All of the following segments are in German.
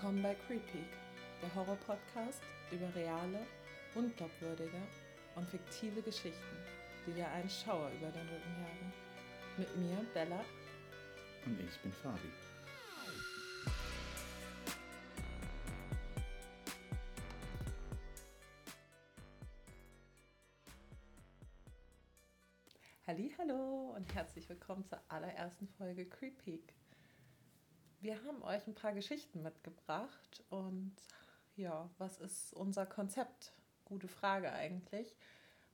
Willkommen bei Creepy, der Horror-Podcast über reale, unglaubwürdige und fiktive Geschichten, die dir einen Schauer über den Rücken jagen. Mit mir, Bella. Und ich bin Fabi. Hallo und herzlich willkommen zur allerersten Folge Creepy. Wir haben euch ein paar Geschichten mitgebracht und ja, was ist unser Konzept? Gute Frage eigentlich,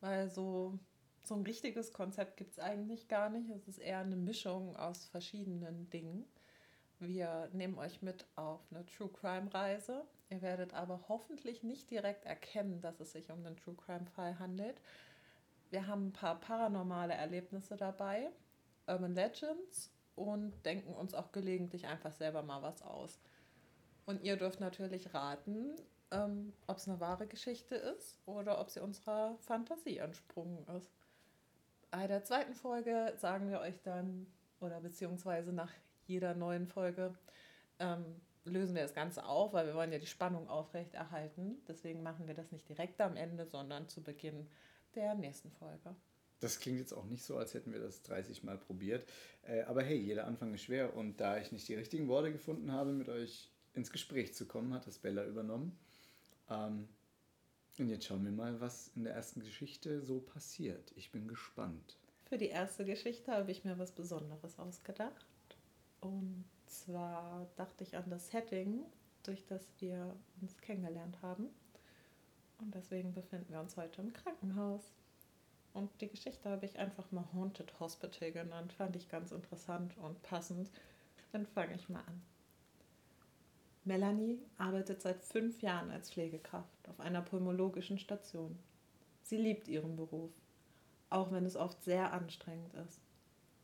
weil so, so ein richtiges Konzept gibt es eigentlich gar nicht. Es ist eher eine Mischung aus verschiedenen Dingen. Wir nehmen euch mit auf eine True Crime Reise. Ihr werdet aber hoffentlich nicht direkt erkennen, dass es sich um einen True Crime Fall handelt. Wir haben ein paar paranormale Erlebnisse dabei, Urban Legends und denken uns auch gelegentlich einfach selber mal was aus. Und ihr dürft natürlich raten, ähm, ob es eine wahre Geschichte ist oder ob sie unserer Fantasie entsprungen ist. Bei der zweiten Folge sagen wir euch dann, oder beziehungsweise nach jeder neuen Folge, ähm, lösen wir das Ganze auf, weil wir wollen ja die Spannung aufrechterhalten. Deswegen machen wir das nicht direkt am Ende, sondern zu Beginn der nächsten Folge. Das klingt jetzt auch nicht so, als hätten wir das 30 Mal probiert. Äh, aber hey, jeder Anfang ist schwer und da ich nicht die richtigen Worte gefunden habe, mit euch ins Gespräch zu kommen, hat das Bella übernommen. Ähm, und jetzt schauen wir mal, was in der ersten Geschichte so passiert. Ich bin gespannt. Für die erste Geschichte habe ich mir was Besonderes ausgedacht. Und zwar dachte ich an das Setting, durch das wir uns kennengelernt haben. Und deswegen befinden wir uns heute im Krankenhaus. Und die Geschichte habe ich einfach mal Haunted Hospital genannt. Fand ich ganz interessant und passend. Dann fange ich mal an. Melanie arbeitet seit fünf Jahren als Pflegekraft auf einer pulmologischen Station. Sie liebt ihren Beruf, auch wenn es oft sehr anstrengend ist.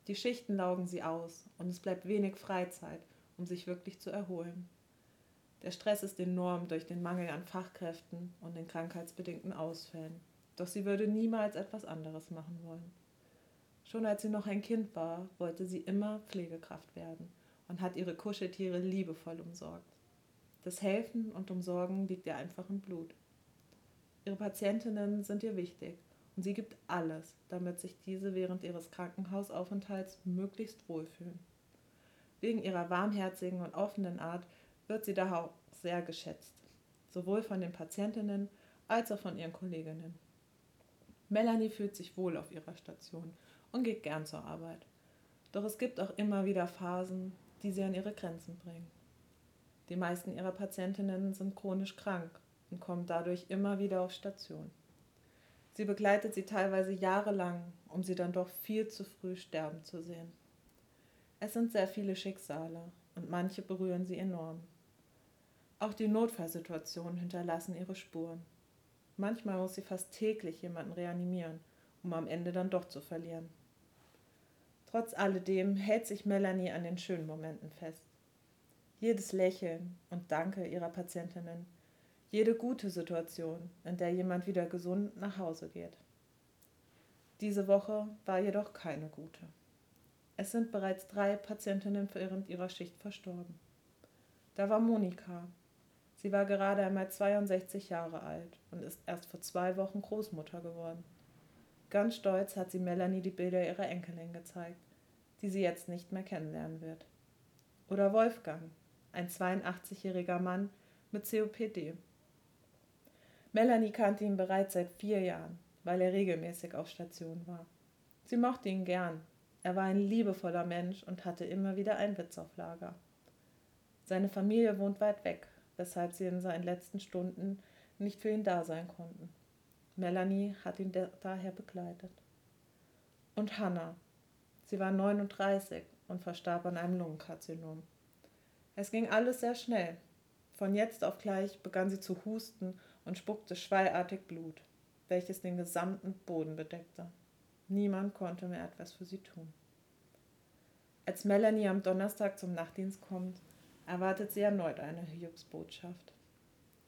Die Schichten laugen sie aus und es bleibt wenig Freizeit, um sich wirklich zu erholen. Der Stress ist enorm durch den Mangel an Fachkräften und den krankheitsbedingten Ausfällen. Doch sie würde niemals etwas anderes machen wollen. Schon als sie noch ein Kind war, wollte sie immer Pflegekraft werden und hat ihre Kuscheltiere liebevoll umsorgt. Das Helfen und Umsorgen liegt ihr einfach im Blut. Ihre Patientinnen sind ihr wichtig und sie gibt alles, damit sich diese während ihres Krankenhausaufenthalts möglichst wohlfühlen. Wegen ihrer warmherzigen und offenen Art wird sie daher auch sehr geschätzt, sowohl von den Patientinnen als auch von ihren Kolleginnen. Melanie fühlt sich wohl auf ihrer Station und geht gern zur Arbeit. Doch es gibt auch immer wieder Phasen, die sie an ihre Grenzen bringen. Die meisten ihrer Patientinnen sind chronisch krank und kommen dadurch immer wieder auf Station. Sie begleitet sie teilweise jahrelang, um sie dann doch viel zu früh sterben zu sehen. Es sind sehr viele Schicksale und manche berühren sie enorm. Auch die Notfallsituationen hinterlassen ihre Spuren. Manchmal muss sie fast täglich jemanden reanimieren, um am Ende dann doch zu verlieren. Trotz alledem hält sich Melanie an den schönen Momenten fest. Jedes Lächeln und Danke ihrer Patientinnen, jede gute Situation, in der jemand wieder gesund nach Hause geht. Diese Woche war jedoch keine gute. Es sind bereits drei Patientinnen während ihrer Schicht verstorben. Da war Monika. Sie war gerade einmal 62 Jahre alt und ist erst vor zwei Wochen Großmutter geworden. Ganz stolz hat sie Melanie die Bilder ihrer Enkelin gezeigt, die sie jetzt nicht mehr kennenlernen wird. Oder Wolfgang, ein 82-jähriger Mann mit COPD. Melanie kannte ihn bereits seit vier Jahren, weil er regelmäßig auf Station war. Sie mochte ihn gern. Er war ein liebevoller Mensch und hatte immer wieder einen Witz auf Lager. Seine Familie wohnt weit weg, weshalb sie in seinen letzten Stunden nicht für ihn da sein konnten. Melanie hat ihn daher begleitet. Und Hannah. Sie war 39 und verstarb an einem Lungenkarzinom. Es ging alles sehr schnell. Von jetzt auf gleich begann sie zu husten und spuckte schwallartig Blut, welches den gesamten Boden bedeckte. Niemand konnte mehr etwas für sie tun. Als Melanie am Donnerstag zum Nachtdienst kommt, erwartet sie erneut eine Hiobsbotschaft.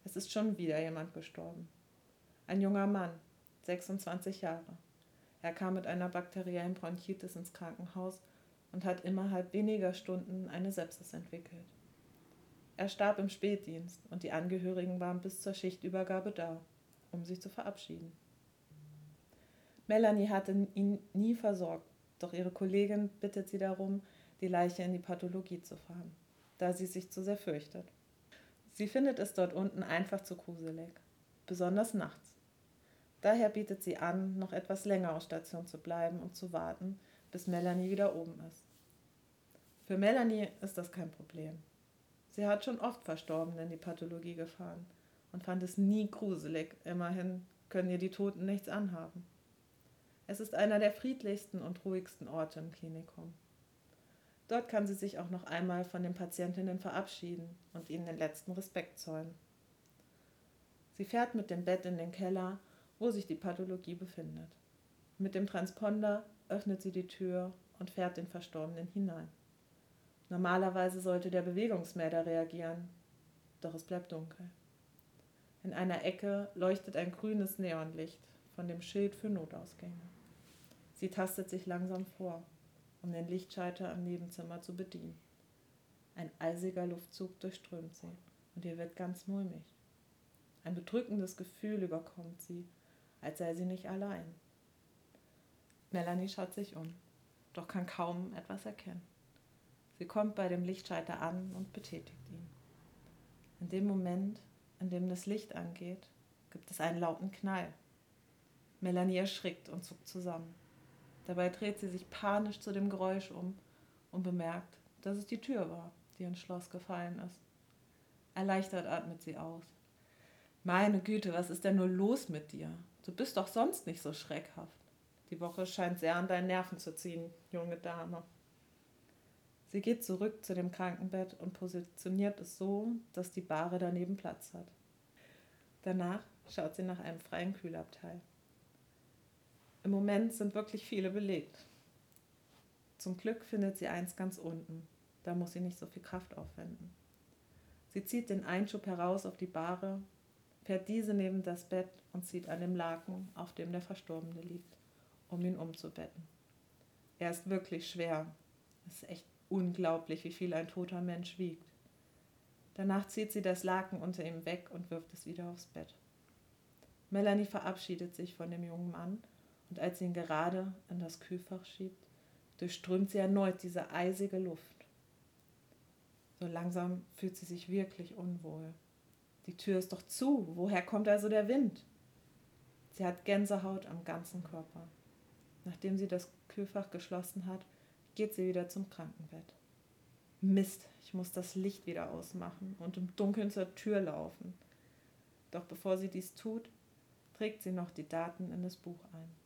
Es ist schon wieder jemand gestorben. Ein junger Mann, 26 Jahre. Er kam mit einer bakteriellen Bronchitis ins Krankenhaus und hat innerhalb weniger Stunden eine Sepsis entwickelt. Er starb im Spätdienst und die Angehörigen waren bis zur Schichtübergabe da, um sich zu verabschieden. Melanie hatte ihn nie versorgt, doch ihre Kollegin bittet sie darum, die Leiche in die Pathologie zu fahren, da sie sich zu sehr fürchtet. Sie findet es dort unten einfach zu gruselig, besonders nachts. Daher bietet sie an, noch etwas länger auf Station zu bleiben und zu warten, bis Melanie wieder oben ist. Für Melanie ist das kein Problem. Sie hat schon oft Verstorbene in die Pathologie gefahren und fand es nie gruselig. Immerhin können ihr die Toten nichts anhaben. Es ist einer der friedlichsten und ruhigsten Orte im Klinikum. Dort kann sie sich auch noch einmal von den Patientinnen verabschieden und ihnen den letzten Respekt zollen. Sie fährt mit dem Bett in den Keller, wo sich die Pathologie befindet. Mit dem Transponder öffnet sie die Tür und fährt den Verstorbenen hinein. Normalerweise sollte der Bewegungsmelder reagieren, doch es bleibt dunkel. In einer Ecke leuchtet ein grünes Neonlicht von dem Schild für Notausgänge. Sie tastet sich langsam vor, um den Lichtschalter im Nebenzimmer zu bedienen. Ein eisiger Luftzug durchströmt sie und ihr wird ganz mulmig. Ein bedrückendes Gefühl überkommt sie, als sei sie nicht allein. Melanie schaut sich um, doch kann kaum etwas erkennen. Sie kommt bei dem Lichtschalter an und betätigt ihn. In dem Moment, in dem das Licht angeht, gibt es einen lauten Knall. Melanie erschrickt und zuckt zusammen. Dabei dreht sie sich panisch zu dem Geräusch um und bemerkt, dass es die Tür war, die ins Schloss gefallen ist. Erleichtert atmet sie aus. Meine Güte, was ist denn nur los mit dir? Du bist doch sonst nicht so schreckhaft. Die Woche scheint sehr an deinen Nerven zu ziehen, junge Dame. Sie geht zurück zu dem Krankenbett und positioniert es so, dass die Bahre daneben Platz hat. Danach schaut sie nach einem freien Kühlabteil. Im Moment sind wirklich viele belegt. Zum Glück findet sie eins ganz unten. Da muss sie nicht so viel Kraft aufwenden. Sie zieht den Einschub heraus auf die Bahre, fährt diese neben das Bett und zieht an dem Laken, auf dem der Verstorbene liegt, um ihn umzubetten. Er ist wirklich schwer. Es ist echt Unglaublich, wie viel ein toter Mensch wiegt. Danach zieht sie das Laken unter ihm weg und wirft es wieder aufs Bett. Melanie verabschiedet sich von dem jungen Mann und als sie ihn gerade in das Kühlfach schiebt, durchströmt sie erneut diese eisige Luft. So langsam fühlt sie sich wirklich unwohl. Die Tür ist doch zu. Woher kommt also der Wind? Sie hat Gänsehaut am ganzen Körper. Nachdem sie das Kühlfach geschlossen hat, geht sie wieder zum Krankenbett. Mist, ich muss das Licht wieder ausmachen und im Dunkeln zur Tür laufen. Doch bevor sie dies tut, trägt sie noch die Daten in das Buch ein.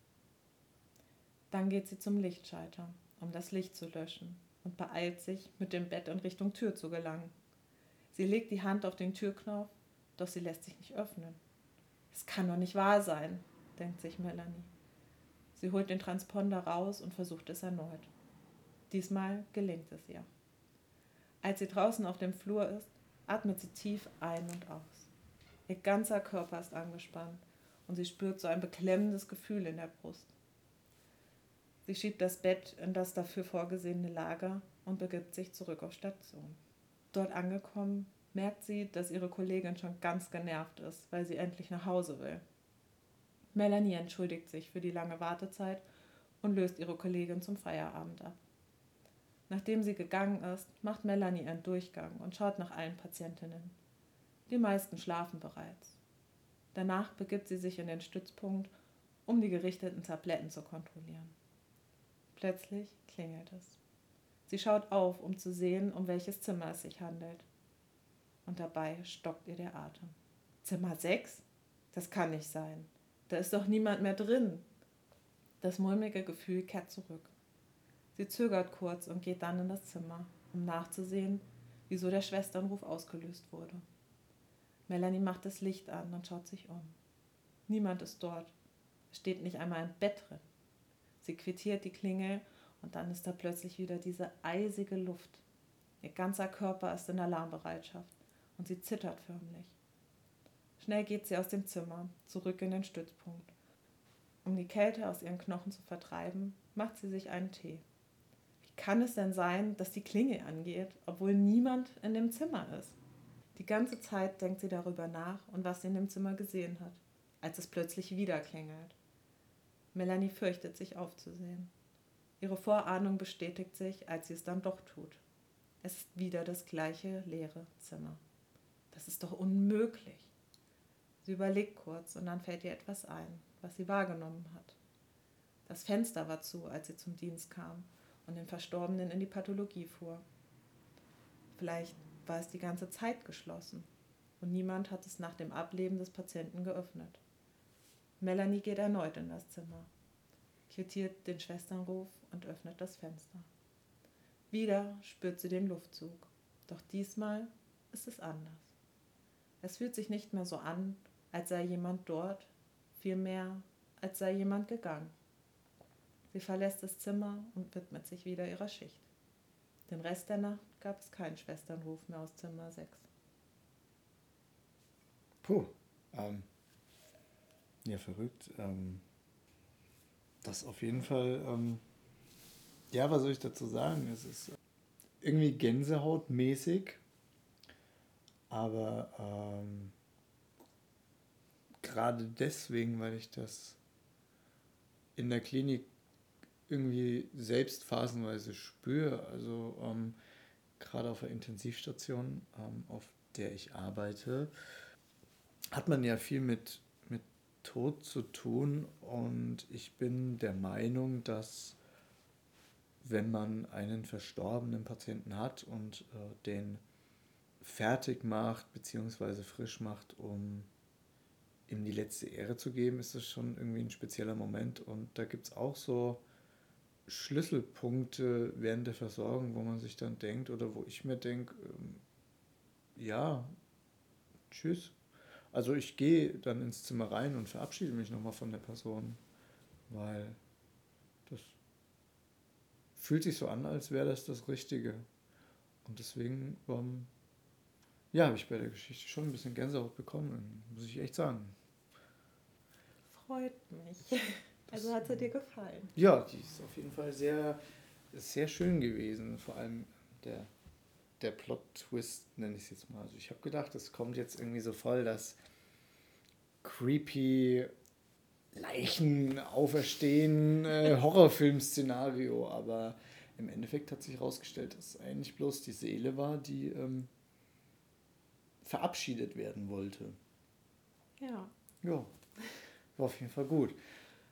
Dann geht sie zum Lichtschalter, um das Licht zu löschen und beeilt sich, mit dem Bett in Richtung Tür zu gelangen. Sie legt die Hand auf den Türknopf, doch sie lässt sich nicht öffnen. Es kann doch nicht wahr sein, denkt sich Melanie. Sie holt den Transponder raus und versucht es erneut. Diesmal gelingt es ihr. Als sie draußen auf dem Flur ist, atmet sie tief ein und aus. Ihr ganzer Körper ist angespannt und sie spürt so ein beklemmendes Gefühl in der Brust. Sie schiebt das Bett in das dafür vorgesehene Lager und begibt sich zurück auf Station. Dort angekommen, merkt sie, dass ihre Kollegin schon ganz genervt ist, weil sie endlich nach Hause will. Melanie entschuldigt sich für die lange Wartezeit und löst ihre Kollegin zum Feierabend ab. Nachdem sie gegangen ist, macht Melanie einen Durchgang und schaut nach allen Patientinnen. Die meisten schlafen bereits. Danach begibt sie sich in den Stützpunkt, um die gerichteten Tabletten zu kontrollieren. Plötzlich klingelt es. Sie schaut auf, um zu sehen, um welches Zimmer es sich handelt. Und dabei stockt ihr der Atem. Zimmer 6? Das kann nicht sein. Da ist doch niemand mehr drin. Das mulmige Gefühl kehrt zurück. Sie zögert kurz und geht dann in das Zimmer, um nachzusehen, wieso der Schwesternruf ausgelöst wurde. Melanie macht das Licht an und schaut sich um. Niemand ist dort. Es steht nicht einmal ein Bett drin. Sie quittiert die Klingel und dann ist da plötzlich wieder diese eisige Luft. Ihr ganzer Körper ist in Alarmbereitschaft und sie zittert förmlich. Schnell geht sie aus dem Zimmer, zurück in den Stützpunkt. Um die Kälte aus ihren Knochen zu vertreiben, macht sie sich einen Tee kann es denn sein, dass die Klingel angeht, obwohl niemand in dem Zimmer ist? Die ganze Zeit denkt sie darüber nach und was sie in dem Zimmer gesehen hat, als es plötzlich wieder klingelt. Melanie fürchtet sich aufzusehen. Ihre Vorahnung bestätigt sich, als sie es dann doch tut. Es ist wieder das gleiche leere Zimmer. Das ist doch unmöglich. Sie überlegt kurz und dann fällt ihr etwas ein, was sie wahrgenommen hat. Das Fenster war zu, als sie zum Dienst kam und den Verstorbenen in die Pathologie fuhr. Vielleicht war es die ganze Zeit geschlossen und niemand hat es nach dem Ableben des Patienten geöffnet. Melanie geht erneut in das Zimmer, quittiert den Schwesternruf und öffnet das Fenster. Wieder spürt sie den Luftzug, doch diesmal ist es anders. Es fühlt sich nicht mehr so an, als sei jemand dort, vielmehr, als sei jemand gegangen. Sie verlässt das Zimmer und widmet sich wieder ihrer Schicht. Den Rest der Nacht gab es keinen Schwesternruf mehr aus Zimmer 6. Puh, ähm, ja, verrückt. Ähm, das auf jeden Fall, ähm, ja, was soll ich dazu sagen? Es ist irgendwie Gänsehautmäßig, aber ähm, gerade deswegen, weil ich das in der Klinik irgendwie selbst phasenweise spüre. Also ähm, gerade auf der Intensivstation, ähm, auf der ich arbeite, hat man ja viel mit, Tod zu tun und ich bin der Meinung, dass wenn man einen verstorbenen Patienten hat und äh, den fertig macht bzw. frisch macht, um ihm die letzte Ehre zu geben, ist das schon irgendwie ein spezieller Moment. Und da gibt es auch so Schlüsselpunkte während der Versorgung, wo man sich dann denkt oder wo ich mir denke, ähm, ja, tschüss. Also ich gehe dann ins Zimmer rein und verabschiede mich nochmal von der Person, weil das fühlt sich so an, als wäre das das Richtige. Und deswegen, ähm, ja, habe ich bei der Geschichte schon ein bisschen Gänsehaut bekommen, muss ich echt sagen. Freut mich. Also hat sie dir gefallen? Ja, die ist auf jeden Fall sehr, sehr schön gewesen. Vor allem der, der Plot-Twist, nenne ich es jetzt mal. Also ich habe gedacht, es kommt jetzt irgendwie so voll das creepy Leichen auferstehen äh, Horrorfilm-Szenario, aber im Endeffekt hat sich herausgestellt, dass es eigentlich bloß die Seele war, die ähm, verabschiedet werden wollte. Ja. Ja, war auf jeden Fall gut.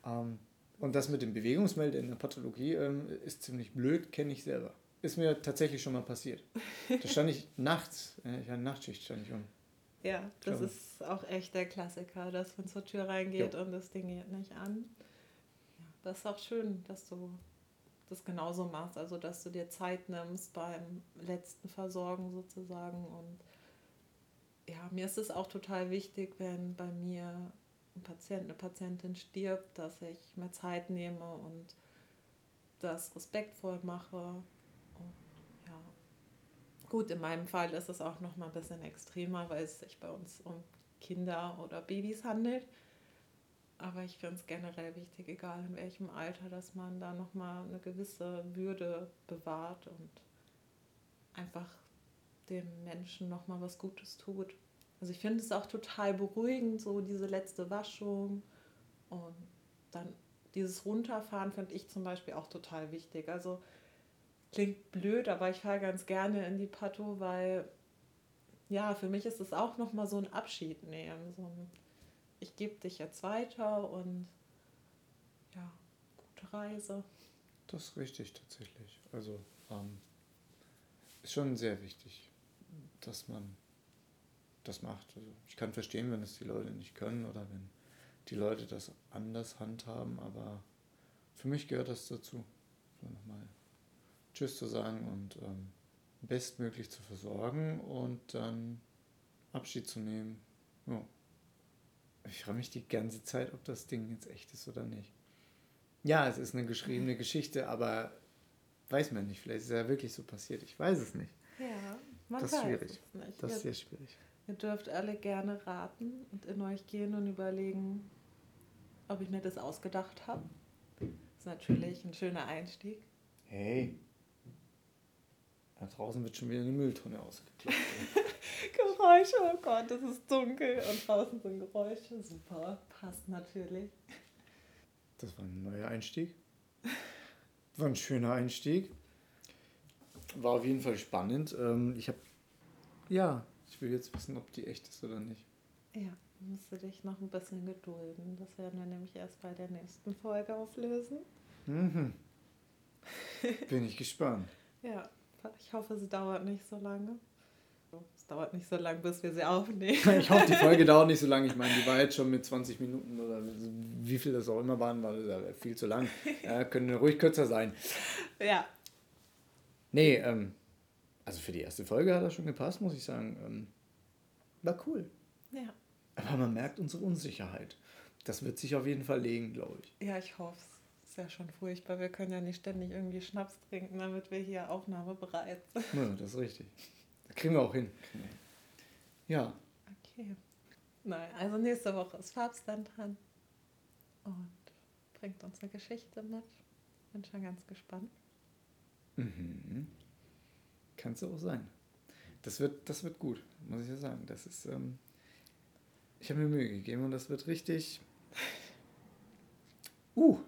Ähm, und das mit dem Bewegungsmelder in der Pathologie ähm, ist ziemlich blöd, kenne ich selber. Ist mir tatsächlich schon mal passiert. Da stand ich nachts, äh, ich hatte Nachtschicht, stand ich um. Ja, das ist auch echt der Klassiker, dass man zur Tür reingeht ja. und das Ding geht nicht an. Ja, das ist auch schön, dass du das genauso machst, also dass du dir Zeit nimmst beim letzten Versorgen sozusagen. Und ja, mir ist es auch total wichtig, wenn bei mir ein Patient, eine Patientin stirbt, dass ich mir Zeit nehme und das respektvoll mache. Gut, in meinem Fall ist es auch noch mal ein bisschen extremer, weil es sich bei uns um Kinder oder Babys handelt. Aber ich finde es generell wichtig, egal in welchem Alter, dass man da noch mal eine gewisse Würde bewahrt und einfach dem Menschen noch mal was Gutes tut. Also ich finde es auch total beruhigend, so diese letzte Waschung und dann dieses Runterfahren finde ich zum Beispiel auch total wichtig. Also klingt blöd, aber ich fahre ganz gerne in die Pato, weil ja, für mich ist es auch nochmal so ein Abschied nehmen. So ein, ich gebe dich jetzt weiter und ja, gute Reise. Das ist richtig tatsächlich. Also ähm, ist schon sehr wichtig, dass man das macht. Also ich kann verstehen, wenn es die Leute nicht können oder wenn die Leute das anders handhaben, aber für mich gehört das dazu. So nochmal Tschüss zu sagen und ähm, bestmöglich zu versorgen und dann Abschied zu nehmen. Ja. Ich frage mich die ganze Zeit, ob das Ding jetzt echt ist oder nicht. Ja, es ist eine geschriebene Geschichte, aber weiß man nicht. Vielleicht ist es ja wirklich so passiert. Ich weiß es nicht. Ja, man das ist schwierig. Das ist sehr schwierig. Ihr dürft alle gerne raten und in euch gehen und überlegen, ob ich mir das ausgedacht habe. Das ist natürlich ein schöner Einstieg. Hey. Da draußen wird schon wieder eine Mülltonne ausgeklopft. Geräusche, oh Gott, es ist dunkel und draußen sind Geräusche. Super, passt natürlich. Das war ein neuer Einstieg. War ein schöner Einstieg. War auf jeden Fall spannend. Ähm, ich habe, ja, ich will jetzt wissen, ob die echt ist oder nicht. Ja, musst du dich noch ein bisschen gedulden. Das werden wir nämlich erst bei der nächsten Folge auflösen. Mhm. Bin ich gespannt. Ja, ich hoffe, sie dauert nicht so lange. Es dauert nicht so lange, bis wir sie aufnehmen. Ich hoffe, die Folge dauert nicht so lange. Ich meine, die war jetzt schon mit 20 Minuten oder wie viel das auch immer waren, war viel zu lang. Ja, können ruhig kürzer sein. Ja. Nee, ähm, also für die erste Folge hat das schon gepasst, muss ich sagen. Ähm, war cool. Ja. Aber man merkt unsere Unsicherheit. Das wird sich auf jeden Fall legen, glaube ich. Ja, ich hoffe es. Ist ja schon furchtbar. Wir können ja nicht ständig irgendwie Schnaps trinken, damit wir hier aufnahmebereit sind. Ja, das ist richtig. Das kriegen wir auch hin. Ja. Okay. Nein, also nächste Woche ist Farbstand dran und bringt uns eine Geschichte mit. Bin schon ganz gespannt. Mhm. Kannst du auch sein. Das wird, das wird gut, muss ich ja sagen. Das ist, ähm, ich habe mir Mühe gegeben und das wird richtig. Uh.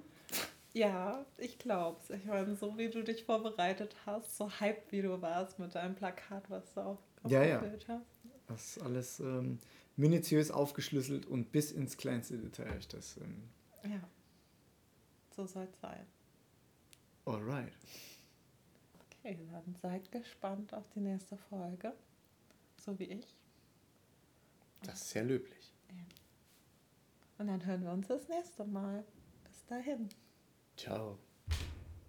Ja, ich glaub's. Ich meine, so wie du dich vorbereitet hast, so hyped wie du warst mit deinem Plakat, was du auch ja, ja. hast. Das ist alles ähm, minutiös aufgeschlüsselt und bis ins kleinste Detail ich das. Ähm, ja, so soll es sein. Alright. Okay, dann seid gespannt auf die nächste Folge. So wie ich. Das ist sehr löblich. Ja. Und dann hören wir uns das nächste Mal. Bis dahin. Ciao.